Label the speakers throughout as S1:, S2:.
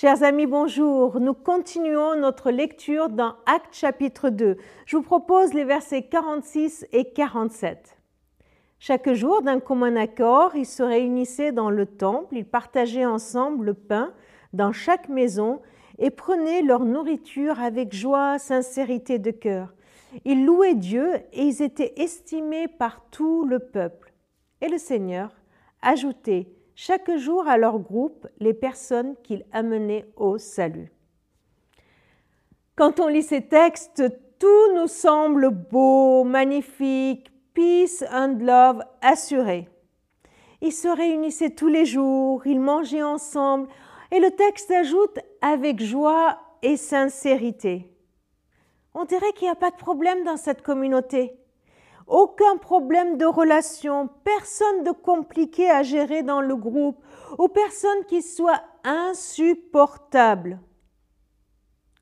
S1: Chers amis, bonjour. Nous continuons notre lecture dans Actes chapitre 2. Je vous propose les versets 46 et 47. Chaque jour, d'un commun accord, ils se réunissaient dans le temple, ils partageaient ensemble le pain dans chaque maison et prenaient leur nourriture avec joie, sincérité de cœur. Ils louaient Dieu et ils étaient estimés par tout le peuple. Et le Seigneur ajoutait chaque jour à leur groupe les personnes qu'il amenait au salut. Quand on lit ces textes, tout nous semble beau, magnifique, peace and love assuré. Ils se réunissaient tous les jours, ils mangeaient ensemble, et le texte ajoute avec joie et sincérité. On dirait qu'il n'y a pas de problème dans cette communauté aucun problème de relation, personne de compliqué à gérer dans le groupe, ou personne qui soit insupportable.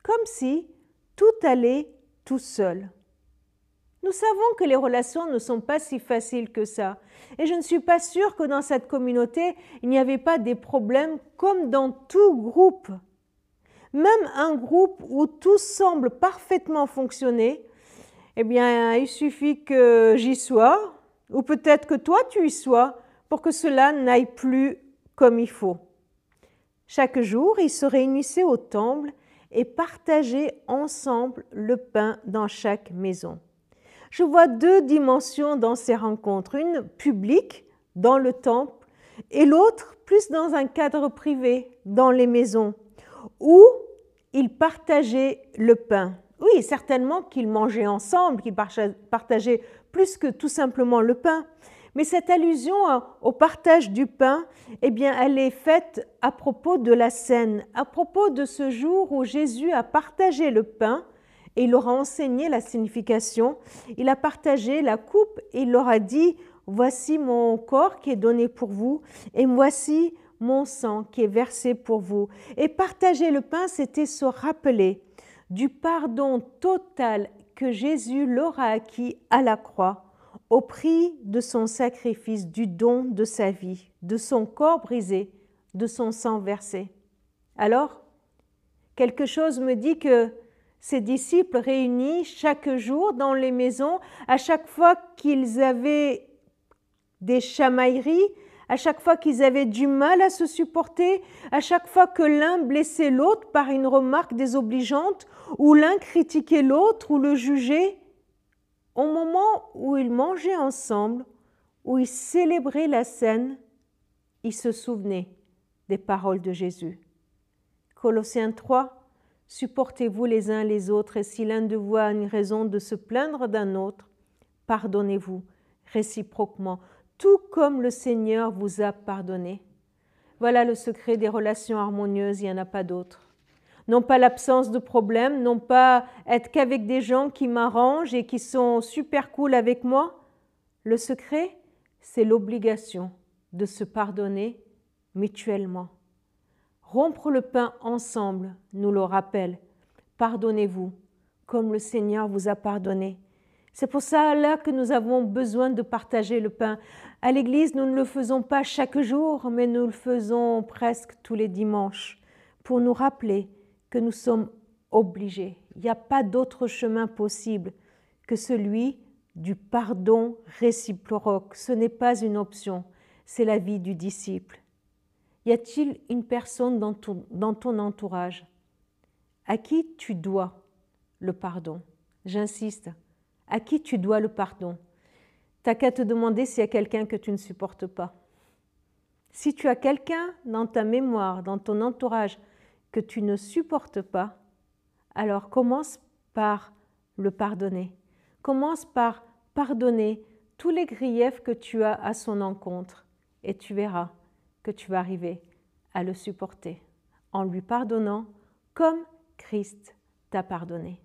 S1: Comme si tout allait tout seul. Nous savons que les relations ne sont pas si faciles que ça. Et je ne suis pas sûre que dans cette communauté, il n'y avait pas des problèmes comme dans tout groupe. Même un groupe où tout semble parfaitement fonctionner, eh bien, il suffit que j'y sois, ou peut-être que toi tu y sois, pour que cela n'aille plus comme il faut. Chaque jour, ils se réunissaient au temple et partageaient ensemble le pain dans chaque maison. Je vois deux dimensions dans ces rencontres, une publique dans le temple et l'autre plus dans un cadre privé, dans les maisons, où ils partageaient le pain. Oui, certainement qu'ils mangeaient ensemble, qu'ils partageaient plus que tout simplement le pain. Mais cette allusion au partage du pain, eh bien, elle est faite à propos de la scène, à propos de ce jour où Jésus a partagé le pain et il leur a enseigné la signification. Il a partagé la coupe et il leur a dit, voici mon corps qui est donné pour vous et voici mon sang qui est versé pour vous. Et partager le pain, c'était se rappeler du pardon total que Jésus leur a acquis à la croix au prix de son sacrifice, du don de sa vie, de son corps brisé, de son sang versé. Alors, quelque chose me dit que ces disciples réunis chaque jour dans les maisons, à chaque fois qu'ils avaient des chamailleries, à chaque fois qu'ils avaient du mal à se supporter, à chaque fois que l'un blessait l'autre par une remarque désobligeante, ou l'un critiquait l'autre ou le jugeait, au moment où ils mangeaient ensemble, où ils célébraient la scène, ils se souvenaient des paroles de Jésus. Colossiens 3, Supportez-vous les uns les autres, et si l'un de vous a une raison de se plaindre d'un autre, pardonnez-vous réciproquement tout comme le Seigneur vous a pardonné. Voilà le secret des relations harmonieuses, il n'y en a pas d'autre. Non pas l'absence de problèmes, non pas être qu'avec des gens qui m'arrangent et qui sont super cool avec moi. Le secret, c'est l'obligation de se pardonner mutuellement. Rompre le pain ensemble nous le rappelle. Pardonnez-vous comme le Seigneur vous a pardonné. C'est pour ça là que nous avons besoin de partager le pain. À l'Église, nous ne le faisons pas chaque jour, mais nous le faisons presque tous les dimanches pour nous rappeler que nous sommes obligés. Il n'y a pas d'autre chemin possible que celui du pardon réciproque. Ce n'est pas une option, c'est la vie du disciple. Y a-t-il une personne dans ton, dans ton entourage à qui tu dois le pardon? J'insiste, à qui tu dois le pardon? T'as qu'à te demander s'il y a quelqu'un que tu ne supportes pas. Si tu as quelqu'un dans ta mémoire, dans ton entourage, que tu ne supportes pas, alors commence par le pardonner. Commence par pardonner tous les griefs que tu as à son encontre et tu verras que tu vas arriver à le supporter en lui pardonnant comme Christ t'a pardonné.